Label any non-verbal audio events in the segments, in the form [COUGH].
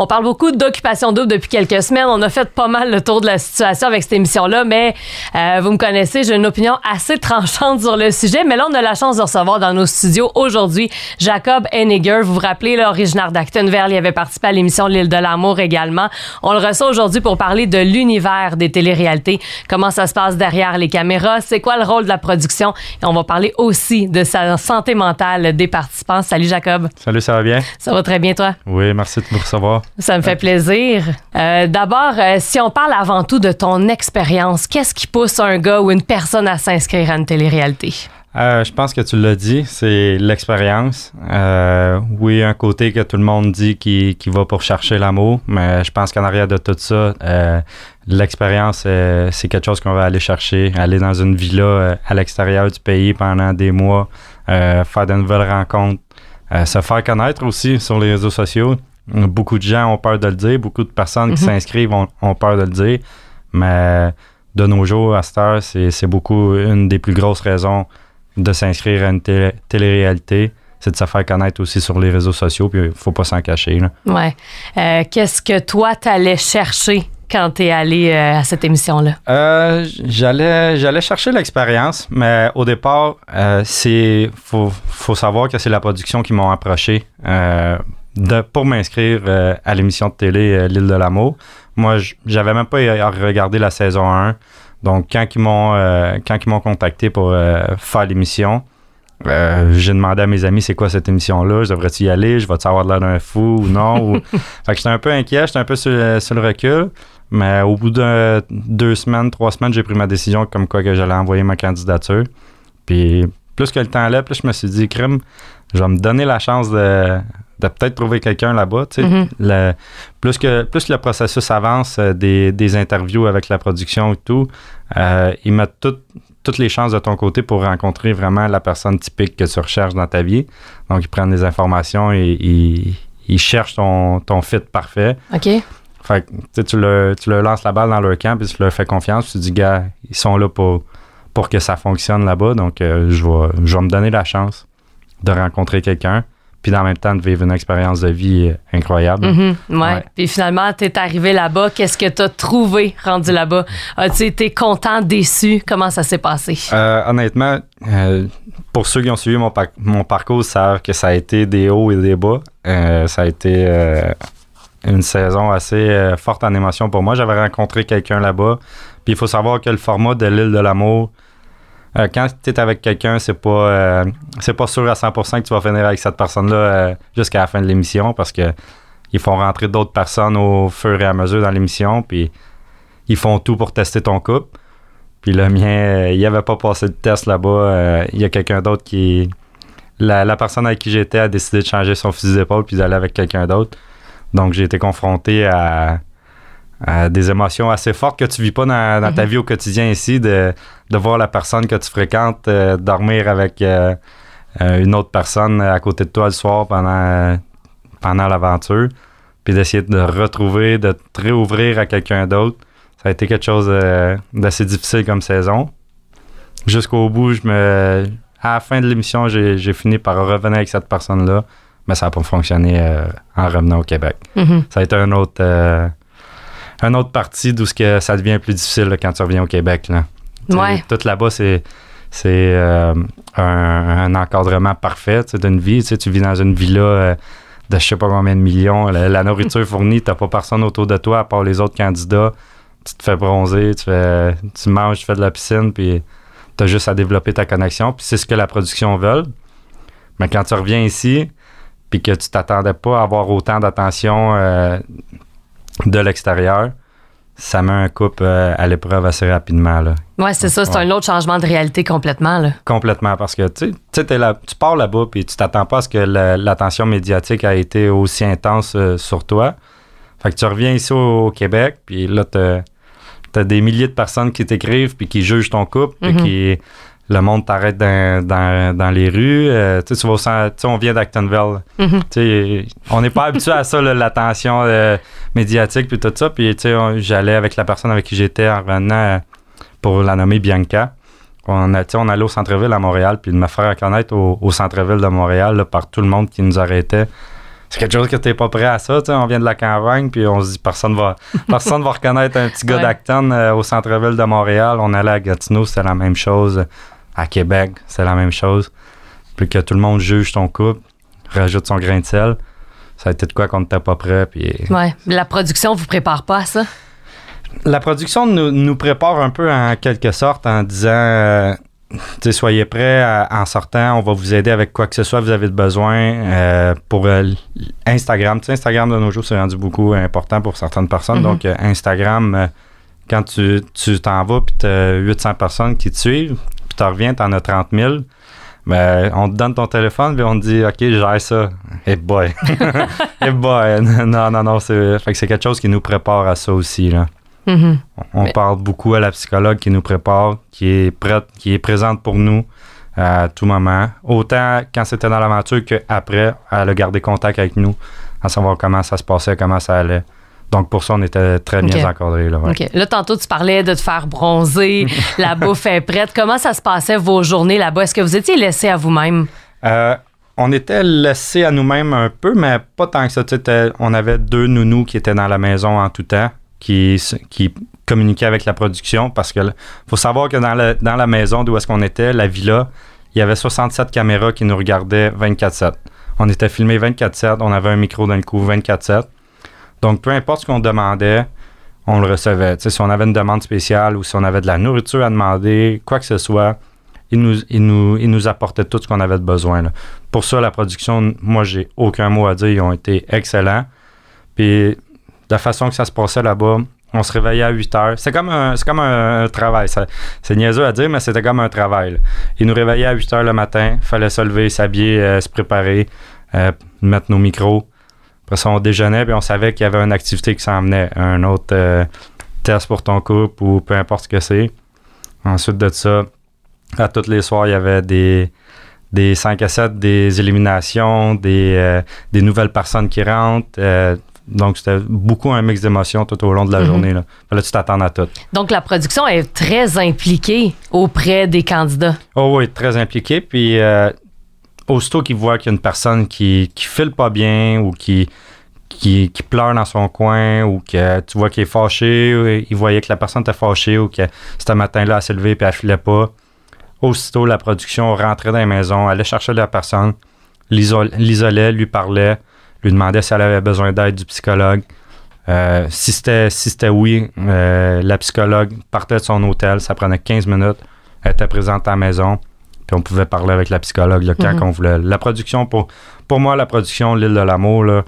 On parle beaucoup d'occupation double depuis quelques semaines. On a fait pas mal le tour de la situation avec cette émission-là, mais euh, vous me connaissez, j'ai une opinion assez tranchante sur le sujet. Mais là, on a la chance de recevoir dans nos studios aujourd'hui Jacob Henniger. Vous vous rappelez, l'originaire d'Actonville, il avait participé à l'émission L'île de l'amour également. On le reçoit aujourd'hui pour parler de l'univers des téléréalités, comment ça se passe derrière les caméras, c'est quoi le rôle de la production? Et on va parler aussi de sa santé mentale des participants. Salut Jacob. Salut, ça va bien? Ça va très bien, toi? Oui, merci de vous recevoir. Ça me fait plaisir. Euh, D'abord, euh, si on parle avant tout de ton expérience, qu'est-ce qui pousse un gars ou une personne à s'inscrire à une télé-réalité? Euh, je pense que tu l'as dit, c'est l'expérience. Oui, un côté que tout le monde dit qui, va pour chercher l'amour, mais je pense qu'en arrière de tout ça, l'expérience, c'est quelque chose qu'on va aller chercher. Aller dans une villa à l'extérieur du pays pendant des mois, faire de nouvelles rencontres, se faire connaître aussi sur les réseaux sociaux. Beaucoup de gens ont peur de le dire, beaucoup de personnes qui Mhm. s'inscrivent ont, ont peur de le dire, mais de nos jours, à cette heure, c'est beaucoup une des plus grosses raisons de s'inscrire à une télé- télé-réalité, c'est de se faire connaître aussi sur les réseaux sociaux, puis il faut pas s'en cacher. là. Ouais. Euh, qu'est-ce que toi, t'allais chercher quand t'es allé euh, à cette émission-là? Euh, j'allais, j'allais chercher l'expérience, mais au départ, euh, c'est faut, faut savoir que c'est la production qui m'ont approché euh, de, pour m'inscrire euh, à l'émission de télé euh, L'île de l'amour. Moi, j'avais même pas à regarder la saison 1. Donc, quand ils m'ont, euh, quand ils m'ont contacté pour euh, faire l'émission, euh, j'ai demandé à mes amis c'est quoi cette émission-là, je devrais-tu y aller, je vais-tu avoir de l'air d'un fou ou non? ou... [LAUGHS] Fait que j'étais un peu inquiet, j'étais un peu sur, sur le recul. Mais au bout de deux semaines, trois semaines, j'ai pris ma décision comme quoi que j'allais envoyer ma candidature. Puis plus que le temps allait, plus je me suis dit, crime, je vais me donner la chance de, de peut-être trouver quelqu'un là-bas. tu sais. Mhm. Le- plus, que, plus le processus avance, euh, des, des interviews avec la production et tout, euh, ils mettent tout- toutes les chances de ton côté pour rencontrer vraiment la personne typique que tu recherches dans ta vie. Donc, ils prennent des informations et ils, ils cherchent ton, ton fit parfait. OK? Fait que, tu sais, tu leur lances la balle dans leur camp, puis tu leur fais confiance, puis tu dis, gars, ils sont là pour, pour que ça fonctionne là-bas, donc euh, je, vais, je vais me donner la chance de rencontrer quelqu'un, puis en même temps de vivre une expérience de vie incroyable. Mhm, ouais. Ouais. Puis finalement, t'es arrivé là-bas. Qu'est-ce que t'as trouvé rendu là-bas? As-tu été content, déçu? Comment ça s'est passé? Euh, honnêtement, euh, pour ceux qui ont suivi mon, par- mon parcours, savent que ça a été des hauts et des bas. Euh, ça a été une saison assez forte en émotion pour moi. J'avais rencontré quelqu'un là-bas. Puis il faut savoir que le format de l'île de l'amour, euh, quand tu es avec quelqu'un, c'est pas euh, c'est pas sûr à 100% que tu vas finir avec cette personne-là euh, jusqu'à la fin de l'émission parce que ils font rentrer d'autres personnes au fur et à mesure dans l'émission. Puis ils font tout pour tester ton couple. Puis le mien, il avait pas passé de test là-bas. Il y a quelqu'un d'autre qui. La, la personne avec qui j'étais a décidé de changer son fusil d'épaule puis d'aller avec quelqu'un d'autre. Donc j'ai été confronté à, des émotions assez fortes que tu vis pas dans, dans ta vie au quotidien ici, de, de voir la personne que tu fréquentes euh, dormir avec euh, euh, une autre personne à côté de toi le soir pendant, pendant l'aventure, puis d'essayer de retrouver, de te réouvrir à quelqu'un d'autre. Ça a été quelque chose d'assez difficile comme saison. Jusqu'au bout, je me, à la fin de l'émission, j'ai fini par revenir avec cette personne-là, mais ça n'a pas fonctionné en revenant au Québec. Mhm. Ça a été un autre, euh, un autre partie d'où que ça devient plus difficile là, quand tu reviens au Québec. Là. Ouais. Tout là-bas, c'est c'est euh, un, un encadrement parfait d'une vie. Tu, vis dans une villa euh, de je sais pas combien de millions. La, la nourriture [LAUGHS] fournie, t'as pas personne autour de toi à part les autres candidats. Tu te fais bronzer, tu, fais, tu manges, tu fais de la piscine, puis t'as juste à développer ta connexion. Puis c'est ce que la production veut. Mais quand tu reviens ici, puis que tu t'attendais pas à avoir autant d'attention euh, de l'extérieur, ça met un couple euh, à l'épreuve assez rapidement. Là. Ouais, c'est ça. C'est Ouais. un autre changement de réalité complètement. Là. Complètement, parce que tu tu là, tu pars là-bas puis tu t'attends pas à ce que la- l'attention médiatique a été aussi intense euh, sur toi. Fait que tu reviens ici au, au Québec, puis là, t'as as des milliers de personnes qui t'écrivent puis qui jugent ton couple, puis Mhm. qui le monde t'arrête dans, dans, dans les rues. Euh, tu vas au on vient d'Actonville. Mhm. On n'est pas habitué à ça, l'attention euh, médiatique puis tout ça. Puis, tu sais, on- j'allais avec la personne avec qui j'étais en revenant euh, pour la nommer Bianca. On, a, on allait au centre-ville à Montréal, puis de me faire connaître au, au centre-ville de Montréal là, par tout le monde qui nous arrêtait. C'est quelque chose que t'es pas prêt à ça, tu sais. On vient de la campagne, puis on se dit personne va, [LAUGHS] personne va reconnaître un petit gars Ouais. d'Acton euh, au centre-ville de Montréal. On allait à Gatineau, c'était la même chose. À Québec, c'est la même chose. Puis que tout le monde juge ton couple, rajoute son grain de sel. Ça a été de quoi qu'on n'était pas prêt. Puis Ouais. La production vous prépare pas à ça? la production nous, nous prépare un peu en quelque sorte en disant euh, soyez prêts à- en sortant, on va vous aider avec quoi que ce soit vous avez besoin euh, pour euh, Instagram. Instagram de nos jours, c'est rendu beaucoup important pour certaines personnes. Mhm. Donc, Instagram, quand tu tu t'en vas puis tu as 800 personnes qui te suivent, reviens, tu en as 30 000. Ben, on te donne ton téléphone puis on te dit OK, gère ça. Hey boy. [LAUGHS] hey boy. [LAUGHS] Non, non, non. C'est, fait que c'est quelque chose qui nous prépare à ça aussi. Là. Mhm. On Mais- parle beaucoup à la psychologue qui nous prépare, qui est prête, qui est présente pour nous à tout moment. Autant quand c'était dans l'aventure qu'après, elle a gardé contact avec nous, à savoir comment ça se passait, comment ça allait. Donc pour ça, on était très bien encadrés. Là, ouais. OK. Là, tantôt, tu parlais de te faire bronzer, [LAUGHS] la bouffe est prête. Comment ça se passait vos journées là-bas? Est-ce que vous étiez laissé à vous-même? Euh, on était laissés à nous-mêmes un peu, mais pas tant que ça. On avait deux nounous qui étaient dans la maison en tout temps, qui, communiquaient avec la production parce que faut savoir que dans, la- dans la maison d'où est-ce qu'on était, la villa, il y avait 67 caméras qui nous regardaient 24-7. On était filmés 24-7, on avait un micro dans le cou 24-7. Donc, peu importe ce qu'on demandait, on le recevait. Si on avait une demande spéciale ou si on avait de la nourriture à demander, quoi que ce soit, il nous, il apportait tout ce qu'on avait de besoin. Pour ça, la production, moi, j'ai aucun mot à dire. Ils ont été excellents. Puis, de la façon que ça se passait là-bas, on se réveillait à 8 heures. C'est comme un, c'est comme un, travail. C'est niaiseux à dire, mais c'était comme un travail. Ils nous réveillaient à 8 heures le matin. fallait se lever, s'habiller, euh, se préparer, euh, mettre nos micros. Après ça, on déjeunait, puis on savait qu'il y avait une activité qui s'en venait. Un autre euh, test pour ton couple ou peu importe ce que c'est. Ensuite de ça, à tous les soirs, il y avait des, des 5 à 7, des éliminations, des, euh, des nouvelles personnes qui rentrent. euh, donc, c'était beaucoup un mix d'émotions tout au long de la Mhm. journée. Là. Tu t'attendes à tout. Donc, la production est très impliquée auprès des candidats. Oh oui, très impliqué. Puis, euh, aussitôt qu'il voit qu'il y a une personne qui, qui file pas bien ou qui, qui, pleure dans son coin ou que tu vois qu'il est fâché, il voyait que la personne était fâchée ou que ce matin-là, elle s'est levée et elle filait pas. Aussitôt, la production rentrait dans la maison, allait chercher la personne, l'isol- l'isolait, lui parlait, lui demandait si elle avait besoin d'aide du psychologue. Euh, si c'était si oui, euh, la psychologue partait de son hôtel, ça prenait 15 minutes, elle était présente à la maison, puis on pouvait parler avec la psychologue là, quand Mhm. on voulait. La production, pour, pour moi, la production, l'île de l'amour, là,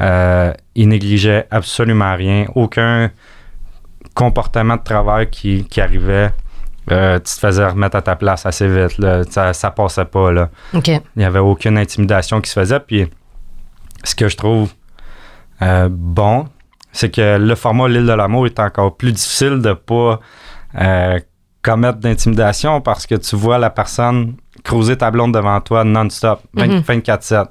euh, il négligeait absolument rien, aucun comportement de travail qui, qui arrivait. euh, tu te faisais remettre à ta place assez vite. là. Ça, ça passait pas. Là. Il n'y avait aucune intimidation qui se faisait. Puis ce que je trouve euh, bon, c'est que le format L'île de l'amour est encore plus difficile de ne pas euh, commettre d'intimidation parce que tu vois la personne creuser ta blonde devant toi non-stop, 20 Mhm. 24-7.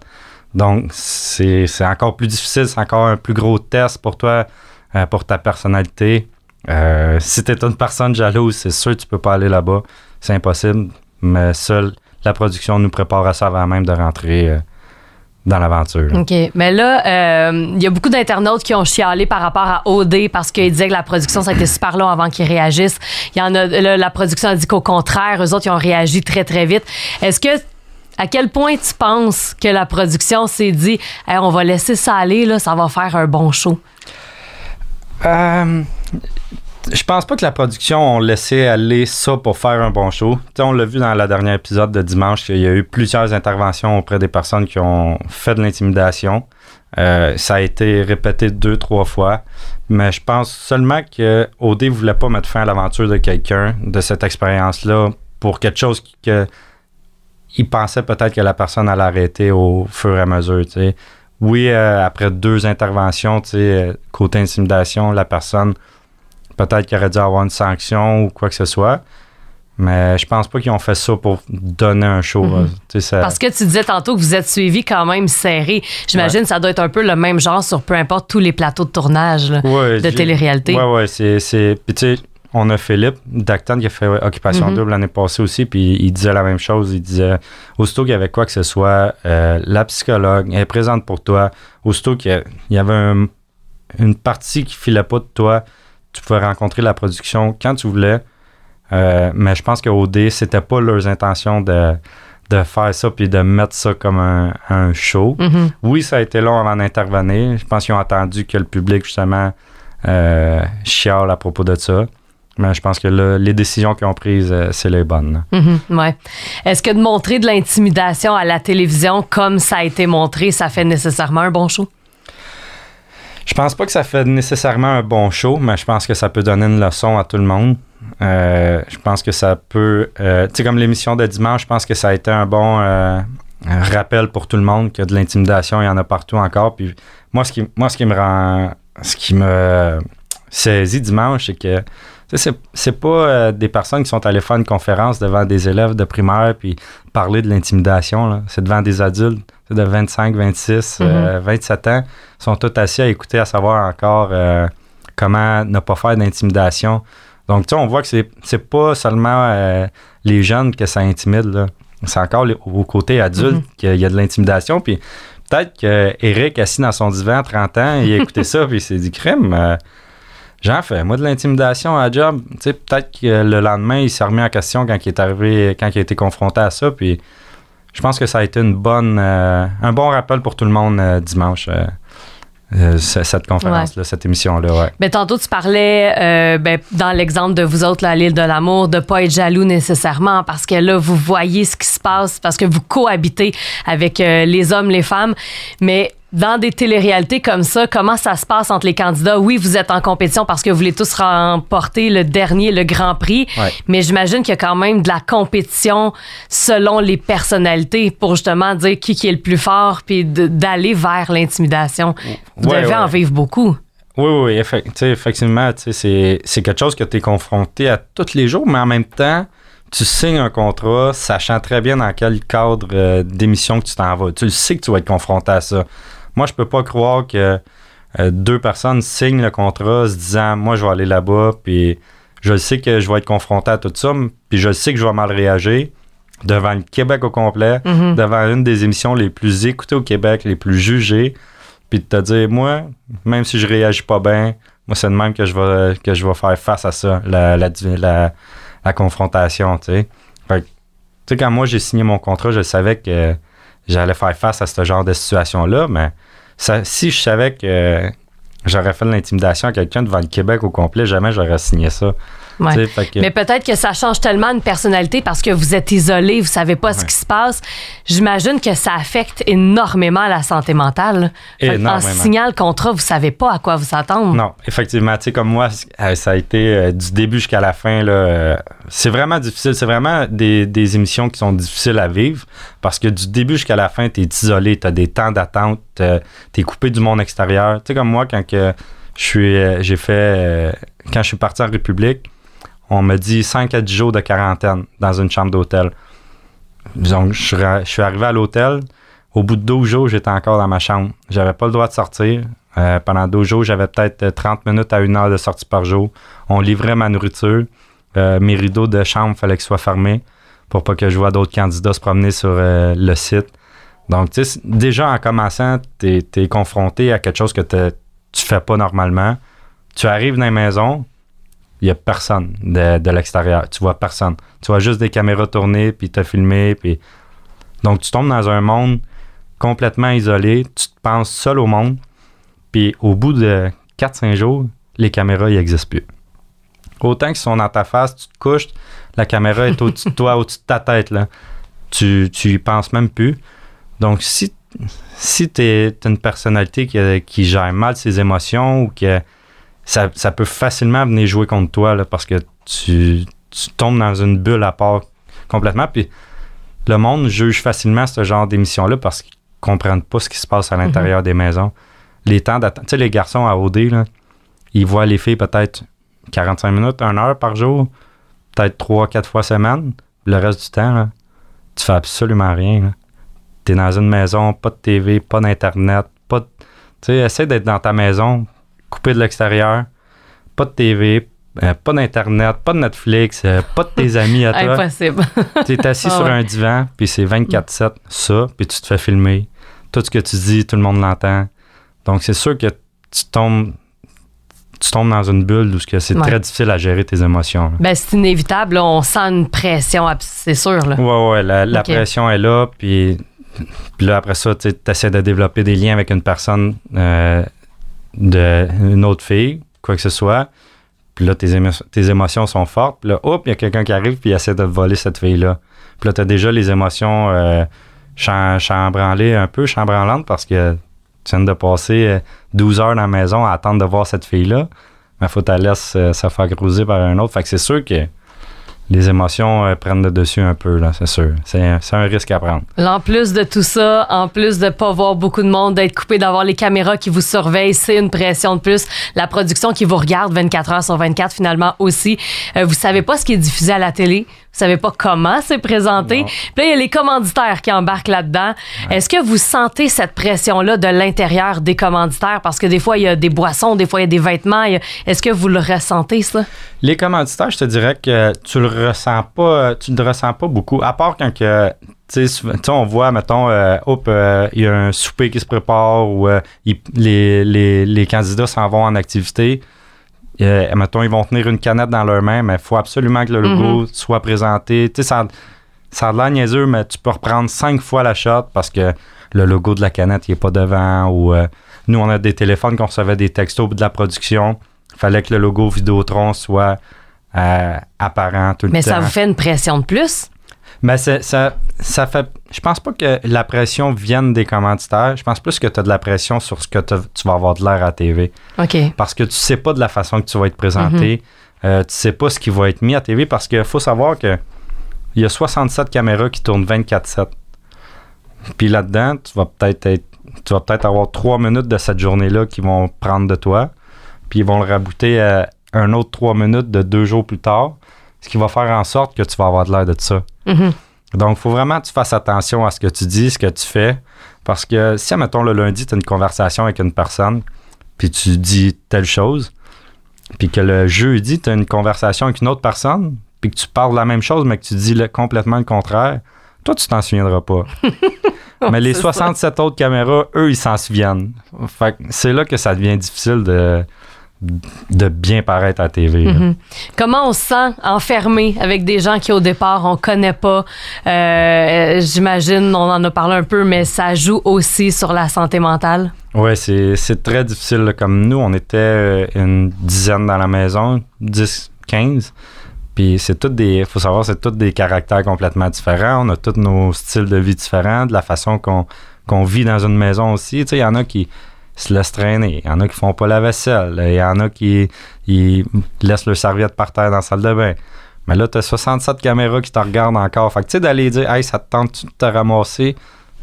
Donc, c'est c'est encore plus difficile, c'est encore un plus gros test pour toi, euh, pour ta personnalité. Euh, si tu es une personne jalouse, c'est sûr que tu peux pas aller là-bas. C'est impossible. Mais seule la production nous prépare à ça avant même de rentrer euh, dans l'aventure. OK. Mais là, euh, il y a beaucoup d'internautes qui ont chialé par rapport à OD parce qu'ils disaient que la production, ça a été super long avant qu'ils réagissent. Il y en a, là, la production a dit qu'au contraire, eux autres, ils ont réagi très, très vite. Est-ce que, à quel point tu penses que la production s'est dit, Hey, on va laisser ça aller, là, ça va faire un bon show? Euh, je pense pas que la production a laissé aller ça pour faire un bon show. On l'a vu dans le dernier épisode de dimanche qu'il y a eu plusieurs interventions auprès des personnes qui ont fait de l'intimidation. Euh, ça a été répété deux, trois fois. Mais je pense seulement que OD voulait pas mettre fin à l'aventure de quelqu'un, de cette expérience-là, pour quelque chose que il pensait peut-être que la personne allait arrêter au fur et à mesure. Oui, euh, après deux interventions, euh, côté intimidation, la personne peut-être qu'il aurait dû avoir une sanction ou quoi que ce soit. Mais je pense pas qu'ils ont fait ça pour donner un show. Mhm. ça- Parce que tu disais tantôt que vous êtes suivi quand même serré. J'imagine que ça doit être un peu le même genre sur peu importe tous les plateaux de tournage là, Ouais, de télé-réalité. Ouais, ouais, c'est. Puis tu sais, on a Philippe Dacton qui a fait ouais, Occupation Mhm. Double l'année passée aussi, puis il disait la même chose. Il disait aussitôt qu'il y avait quoi que ce soit, euh, la psychologue elle est présente pour toi. Aussitôt qu'il y a- il y avait un- une partie qui filait pas de toi, tu pouvais rencontrer la production quand tu voulais. Euh, mais je pense qu'au D, c'était pas leurs intentions de, de faire ça puis de mettre ça comme un, un show. Mhm. Oui, ça a été long avant d'intervenir. Je pense qu'ils ont attendu que le public, justement, euh, chiale à propos de ça. Mais je pense que là, les décisions qu'ils ont prises, euh, c'est les bonnes. Mhm, ouais. Est-ce que de montrer de l'intimidation à la télévision comme ça a été montré, ça fait nécessairement un bon show? Je pense pas que ça fait nécessairement un bon show, mais je pense que ça peut donner une leçon à tout le monde. Euh, je pense que ça peut. euh, tu sais, comme l'émission de dimanche, je pense que ça a été un bon euh, rappel pour tout le monde que de l'intimidation, il y en a partout encore. Puis moi, ce qui, moi, ce qui me rend. Ce qui me saisit dimanche, c'est que. C'est, c'est pas euh, des personnes qui sont allées faire une conférence devant des élèves de primaire puis parler de l'intimidation. là. C'est devant des adultes de 25, 26, euh, 27 ans. Ils sont tous assis à écouter, à savoir encore euh, comment ne pas faire d'intimidation. Donc, tu sais, on voit que c'est, c'est pas seulement euh, les jeunes que ça intimide. là. C'est encore les- au côté adulte Mhm. qu'il y a de l'intimidation. Puis peut-être que Eric, assis dans son divan à 30 ans, il a écouté [LAUGHS] ça puis il s'est dit crime. J'en fais, moi, de l'intimidation à job. Tu sais, peut-être que le lendemain, il s'est remis en question quand il est arrivé, quand il a été confronté à ça. Puis je pense que ça a été une bonne, euh, un bon rappel pour tout le monde euh, dimanche, euh, ce- cette conférence-là, cette émission-là. Ouais. Ben, tantôt, tu parlais, euh, ben, dans l'exemple de vous autres, là, à l'île de l'amour, de pas être jaloux nécessairement parce que là, vous voyez ce qui se passe, parce que vous cohabitez avec euh, les hommes, les femmes. Mais dans des téléréalités comme ça, comment ça se passe entre les candidats? Oui, vous êtes en compétition parce que vous voulez tous remporter le dernier, le Grand Prix. Ouais. Mais j'imagine qu'il y a quand même de la compétition selon les personnalités pour justement dire qui, qui est le plus fort puis d'aller vers l'intimidation. Vous Ouais, devez en vivre beaucoup. Oui, oui, effectivement, c'est quelque chose que tu es confronté à tous les jours, mais en même temps, tu signes un contrat sachant très bien dans quel cadre euh, d'émission que tu t'en vas. Tu le sais que tu vas être confronté à ça. Moi, je peux pas croire que euh, deux personnes signent le contrat se disant moi je vais aller là-bas puis je sais que je vais être confronté à tout ça puis je sais que je vais mal réagir devant le Québec au complet Mhm. devant une des émissions les plus écoutées au Québec les plus jugées puis de te dire moi même si je réagis pas bien moi c'est de même que je vais que je vais faire face à ça la la, la, la confrontation tu sais Fait que, tu sais quand moi j'ai signé mon contrat je savais que j'allais faire face à ce genre de situation là mais si je savais que j'aurais fait de l'intimidation à quelqu'un devant le Québec au complet, jamais j'aurais signé ça. Ouais. Que- Mais peut-être que ça change tellement une personnalité parce que vous êtes isolé, vous savez pas ce qui se passe. J'imagine que ça affecte énormément la santé mentale. En signant le contrat, vous savez pas à quoi vous attendre. Non, effectivement, tu sais, comme moi, euh, ça a été euh, du début jusqu'à la fin, là, euh, c'est vraiment difficile. C'est vraiment des, des émissions qui sont difficiles à vivre parce que du début jusqu'à la fin, tu es isolé, tu as des temps d'attente, tu es coupé du monde extérieur. Tu sais, comme moi, quand que je suis, j'ai fait, quand je suis parti en République, on m'a dit 5 à 10 jours de quarantaine dans une chambre d'hôtel. Donc, je je suis arrivé à l'hôtel. Au bout de 12 jours, j'étais encore dans ma chambre. J'avais pas le droit de sortir. Euh, pendant 12 jours, j'avais peut-être euh, 30 minutes à une heure de sortie par jour. On livrait ma nourriture. Euh, mes rideaux de chambre, fallait qu'ils soient fermés pour pas que je vois d'autres candidats se promener sur euh, le site. Donc, tu sais, déjà en commençant, tu es, confronté à quelque chose que tu fais pas normalement. Tu arrives dans la maison, il y a personne de, de l'extérieur. Tu vois personne. Tu vois juste des caméras tournées, puis te filmer, puis... Donc, tu tombes dans un monde complètement isolé. Tu te penses seul au monde. Puis, au bout de 4-5 jours, les caméras, n'existent plus. Autant qu'ils sont dans ta face, tu te couches, la caméra est au-dessus de toi, [LAUGHS] au-dessus de ta tête. Là. Tu, tu y penses même plus. Donc, si, si tu es une personnalité qui, qui gère mal ses émotions ou que ça, ça peut facilement venir jouer contre toi là, parce que tu, tu tombes dans une bulle à part complètement. Puis le monde juge facilement ce genre d'émission-là parce qu'ils comprennent pas ce qui se passe à l'intérieur des maisons. Les temps d'attente. Tu sais, les garçons à OD, là, ils voient les filles peut-être 45 minutes, 1 heure par jour, peut-être trois, quatre fois semaine. Le reste du temps, là, tu fais absolument rien. Tu es dans une maison, pas de TV, pas d'Internet, pas de... Tu sais, essaie d'être dans ta maison, coupé de l'extérieur, pas de TV, euh, pas d'Internet, pas de Netflix, euh, pas de tes amis à [LAUGHS] toi. Impossible. [LAUGHS] Tu es assis Ah sur un divan, puis c'est 24-7, ça, puis tu te fais filmer. Tout ce que tu dis, tout le monde l'entend. Donc, c'est sûr que tu tombes, tu tombes dans une bulle où c'est Ouais. très difficile à gérer tes émotions. Ben, c'est inévitable. là. on sent une pression, c'est sûr. Là. Ouais, ouais, la, pression est là, puis, puis là, après ça, tu essaies de développer des liens avec une personne, euh, de, une autre fille, quoi que ce soit. Puis là, tes, émo- tes émotions sont fortes. Puis là, hop, il y a quelqu'un qui arrive, puis il essaie de voler cette fille-là. Puis là, tu as déjà les émotions euh, cham- chambranlées un peu, chambranlantes, parce que tu viens de passer euh, 12 heures dans la maison à attendre de voir cette fille-là. Mais faut que tu la laisses euh, se faire par un autre. Fait que c'est sûr que les émotions euh, prennent le dessus un peu, là, c'est sûr. C'est un, risque à prendre. En plus de tout ça, en plus de pas voir beaucoup de monde, d'être coupé, d'avoir les caméras qui vous surveillent, c'est une pression de plus. La production qui vous regarde 24 heures sur 24 finalement aussi. Euh, vous savez pas ce qui est diffusé à la télé? Savez pas comment c'est présenté. Puis là, il y a les commanditaires qui embarquent là-dedans. Est-ce que vous sentez cette pression-là de l'intérieur des commanditaires? Parce que des fois, il y a des boissons, des fois, il y a des vêtements. A- Est-ce que vous le ressentez, ça? Les commanditaires, je te dirais que tu le ressens pas, tu le ressens pas beaucoup, à part quand que, tu sais, on voit, mettons, euh, hop, euh, il y a un souper qui se prépare ou euh, les, les candidats s'en vont en activité. Euh, mettons, ils vont tenir une canette dans leurs mains, mais il faut absolument que le logo soit présenté. Tu sais, ça, ça a de l'air niaiseux, mais tu peux reprendre cinq fois la shot parce que le logo de la canette, il est pas devant. Ou euh, nous, on a des téléphones qu'on recevait des textos de la production. fallait que le logo Vidéotron soit euh, apparent tout le Mais temps. ça vous fait une pression de plus? Mais c'est- ça, ça fait. Je pense pas que la pression vienne des commanditaires. Je pense plus que tu as de la pression sur ce que tu vas avoir de l'air à la TV. OK. Parce que tu sais pas de la façon que tu vas être présenté. Euh, tu sais pas ce qui va être mis à TV parce qu'il faut savoir que il y a 67 caméras qui tournent 24-7. Puis là-dedans, tu vas peut-être être, tu vas peut-être avoir trois minutes de cette journée-là qui vont prendre de toi. Puis ils vont le rabouter à un autre trois minutes de deux jours plus tard. Ce qui va faire en sorte que tu vas avoir de l'air de ça. Mhm. Donc, il faut vraiment que tu fasses attention à ce que tu dis, ce que tu fais. Parce que si, mettons, le lundi, tu as une conversation avec une personne, puis tu dis telle chose, puis que le jeudi, tu as une conversation avec une autre personne, puis que tu parles de la même chose, mais que tu dis le- complètement le contraire, toi, tu t'en souviendras pas. [LAUGHS] mais les C'est ça. 67 autres caméras, eux, ils s'en souviennent. Fait que c'est là que ça devient difficile de, de bien paraître à la TV. Mhm. Comment on se sent enfermé avec des gens qui au départ on connaît pas? Euh, J'imagine, on en a parlé un peu, mais ça joue aussi sur la santé mentale. Ouais, c'est très difficile. Comme nous, on était euh, une dizaine dans la maison, 10, 15. Puis c'est toutes des. faut savoir, c'est tous des caractères complètement différents. On a tous nos styles de vie différents, de la façon qu'on qu'on vit dans une maison aussi. Tu sais, il y en a qui se laissent traîner. Il y en a qui font pas la vaisselle. Il y en a qui ils laissent leur serviette par terre dans la salle de bain. Mais là, tu as 67 caméras qui te regardent encore. Fait que tu sais, d'aller dire, hey, ça te tente de te ramasser?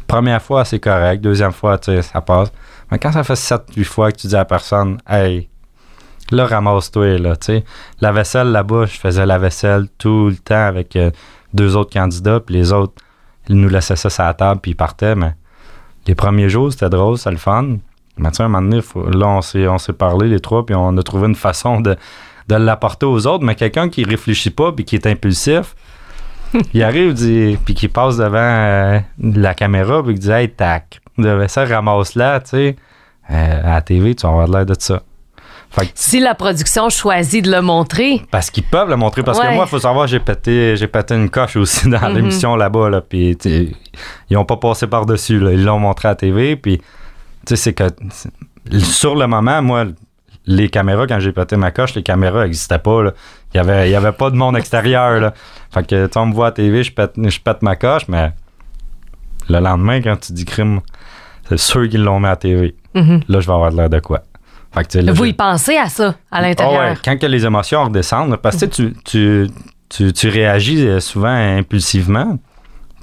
Première fois, c'est correct. Deuxième fois, tu sais, ça passe. Mais quand ça fait 7-8 fois que tu dis à la personne, hey, là, ramasse-toi, là, tu sais. La vaisselle, là-bas, je faisais la vaisselle tout le temps avec euh, deux autres candidats, puis les autres, ils nous laissaient ça sur la table, puis ils partaient, mais les premiers jours, c'était drôle, c'était le fun. Sais, à un moment donné, faut- là, on s'est, on s'est parlé, les trois, puis on a trouvé une façon de, de l'apporter aux autres, mais quelqu'un qui réfléchit pas, puis qui est impulsif, [LAUGHS] il arrive, dit, puis qui passe devant euh, la caméra, puis qui dit, hey, tac, de vaisselle, ramasse-la, tu sais. Euh, à la TV, tu vas avoir l'air de ça. Fait que Si la production choisit de le montrer, parce qu'ils peuvent le montrer. Parce Ouais. que moi, il faut savoir, j'ai pété, j'ai pété une coche aussi dans Mhm. l'émission là-bas. Là, puis, ils ont pas passé par-dessus. Ils l'ont montré à la TV. Puis, tu sais, c'est que sur le moment, moi, les caméras, quand j'ai pété ma coche, les caméras n'existaient pas. là. Il y avait, il y avait pas de monde extérieur. Là. Fait que, tu on me voit à TV, je pète, je pète ma coche, mais le lendemain, quand tu dis crime, c'est sûr qu'ils l'ont mis à TV. Mhm. Là, je vais avoir l'air de quoi? Fait que, tu sais, là, vous je- y pensez à ça, à l'intérieur. ah ouais, quand que les émotions redescendent, parce que tu, tu, tu, tu réagis euh, souvent impulsivement,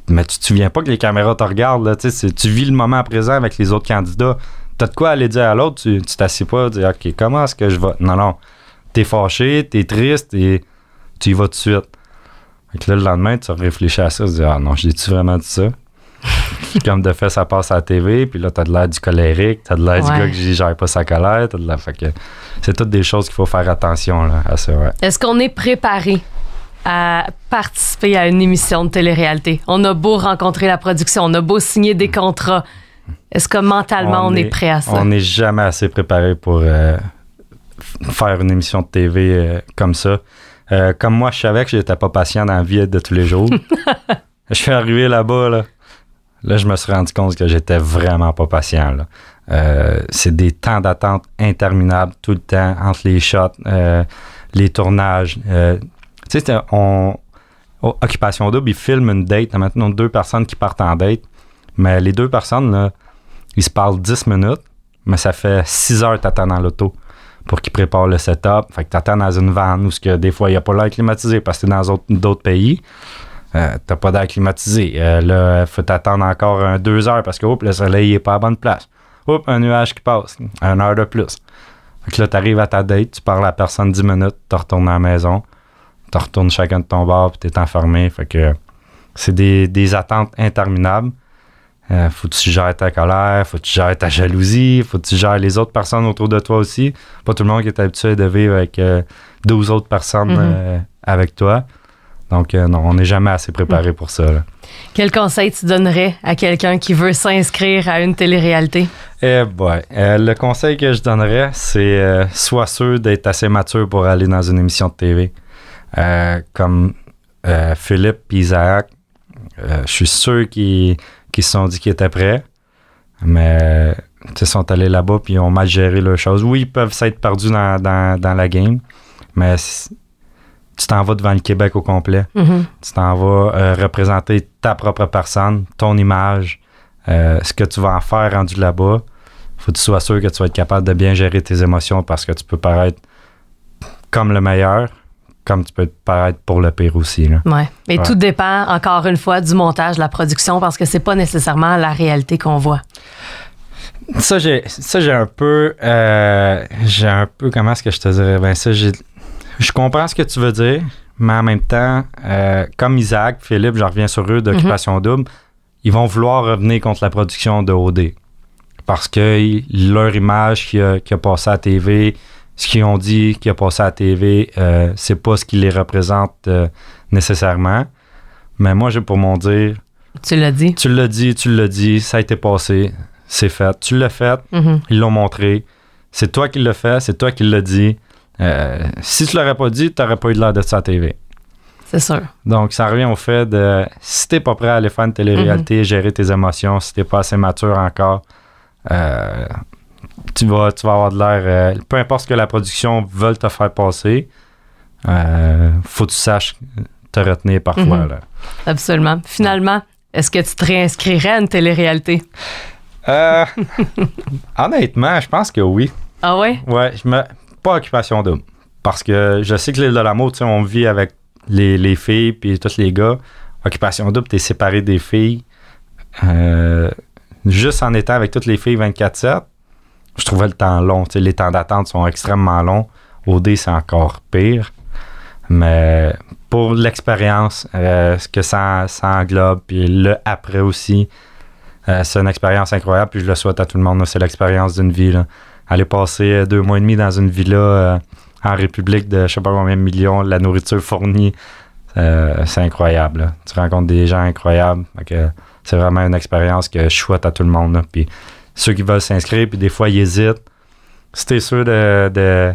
mais tu te souviens pas que les caméras te regardent. Là, tu sais, c'est- tu vis le moment présent avec les autres candidats. Tu as de quoi aller dire à l'autre, tu t'assieds pas, dire OK, comment est-ce que je vais? Non, non. T'es fâché, t'es triste et tu y vas tout de suite. Fait que là, le lendemain, tu réfléchis à ça, tu dis, ah non, j'ai-tu vraiment dit ça? Comme de fait, ça passe à la TV, puis là, t'as de l'air du colérique, t'as de l'air du gars qui gère pas sa colère, t'as de l'air. Fait que c'est toutes des choses qu'il faut faire attention là, à ça, ouais. Est-ce qu'on est préparé? À participer à une émission de télé-réalité? On a beau rencontrer la production, on a beau signer des contrats. Est-ce que mentalement, on, est, prêt à ça? On n'est jamais assez préparé pour euh, faire une émission de TV euh, comme ça. Euh, comme moi, je savais que j'étais pas patient dans la vie de tous les jours. [LAUGHS] je suis arrivé là-bas, là. Là, je me suis rendu compte que j'étais vraiment pas patient. c'est des temps d'attente interminables tout le temps entre les shots, les tournages. Tu sais, on, Occupation Double, ils filment une date. Maintenant deux personnes qui partent en date. Mais les deux personnes, là, ils se parlent 10 minutes, mais ça fait 6 heures que t'attends dans l'auto pour qu'ils préparent le setup. Fait que t'attends dans une vanne où que des fois, il n'y a pas l'air climatisé parce que t'es dans autres- d'autres pays. Euh, t'as pas d'air climatisé. Euh, là, faut t'attendre encore un, deux heures parce que le soleil n'est pas à bonne place. Hop, un nuage qui passe. Une heure de plus. Fait que là, t'arrives à ta date, tu parles à la personne 10 minutes, tu retournes à la maison, tu retournes chacun de ton bar, puis t'es enfermé. Fait que c'est des, des attentes interminables. Euh, faut que tu gères ta colère, faut que tu gères ta jalousie, faut que tu gères les autres personnes autour de toi aussi. Pas tout le monde qui est habitué de vivre avec euh, 12 autres personnes Mhm. euh, avec toi. Donc, euh, non, on n'est jamais assez préparé pour ça. là. Quel conseil tu donnerais à quelqu'un qui veut s'inscrire à une télé-réalité? Eh boy. Euh, le conseil que je donnerais, c'est euh, sois sûr d'être assez mature pour aller dans une émission de TV. Euh, comme euh, Philippe et Isaac, euh, je suis sûr qu'ils se sont dit qu'ils étaient prêts, mais ils sont allés là-bas puis ils ont mal géré leurs choses. Oui, ils peuvent s'être perdus dans, dans- dans la game, mais tu t'en vas devant le Québec au complet. Mhm. Tu t'en vas représenter ta propre personne, ton image, ce que tu vas en faire rendu là-bas. faut que tu sois sûr que tu vas être capable de bien gérer tes émotions parce que tu peux paraître comme le meilleur, comme tu peux paraître pour le pire aussi. là. Ouais. Mais Ouais. tout dépend, encore une fois, du montage, de la production, parce que c'est pas nécessairement la réalité qu'on voit. Ça, j'ai, ça, j'ai un peu. euh, j'ai un peu. Comment est-ce que je te dirais? Ben, ça, j'ai. Je comprends ce que tu veux dire, mais en même temps, euh, comme Isaac, Philippe, je reviens sur eux d'Occupation Double, ils vont vouloir revenir contre la production de OD. Parce que leur image qui a, qui a passé à la TV, ce qu'ils ont dit qui a passé à la TV, euh, c'est pas ce qui les représente euh, nécessairement. Mais moi, j'ai pour mon dire, Tu l'as dit. tu l'as dit, tu l'as dit, ça a été passé, c'est fait. Tu l'as fait, Mhm. ils l'ont montré. C'est toi qui l'as fait, c'est toi qui l'as dit. Euh, si tu l'aurais pas dit, tu n'aurais pas eu de l'air de ça à TV. C'est sûr. Donc, ça revient au fait de si t'es pas prêt à aller faire une télé-réalité, gérer tes émotions, si t'es pas assez mature encore, euh, tu, vas, tu vas avoir de l'air. euh, peu importe ce que la production veut te faire passer, euh, faut que tu saches te retenir parfois. Mhm. là. Absolument. Finalement, est-ce que tu te réinscrirais à une télé-réalité? Euh, [LAUGHS] honnêtement, je pense que oui. Ah ouais? Ouais, je me... pas occupation double. Parce que je sais que l'île de l'amour, tu sais, on vit avec les, les filles puis tous les gars. Occupation double, t'es séparé des filles. Euh, juste en étant avec toutes les filles 24-7, je trouvais le temps long. Les temps d'attente sont extrêmement longs. OD, c'est encore pire. Mais pour l'expérience, euh, ce que ça, ça englobe, puis le après aussi, euh, c'est une expérience incroyable. Puis je le souhaite à tout le monde. C'est l'expérience d'une vie. Aller passer euh, deux mois et demi dans une villa en République de je sais pas combien de millions, la nourriture fournie, c'est incroyable. Tu rencontres des gens incroyables. C'est vraiment une expérience que je souhaite à tout le monde. Puis ceux qui veulent s'inscrire, puis des fois ils hésitent. Si tu es sûr de, de-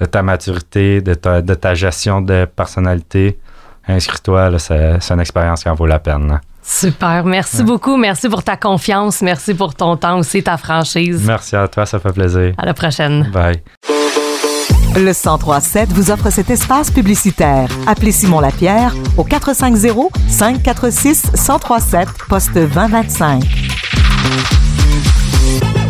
de ta maturité, de ta, de ta gestion de personnalité, inscris-toi. C'est une expérience qui en vaut la peine. là. Super. Merci beaucoup. Merci pour ta confiance. Merci pour ton temps aussi, ta franchise. Merci à toi, ça fait plaisir. À la prochaine. Bye. Le 1037 vous offre cet espace publicitaire. Appelez Simon Lapierre au 450 546 1037 poste 2025. Thank you.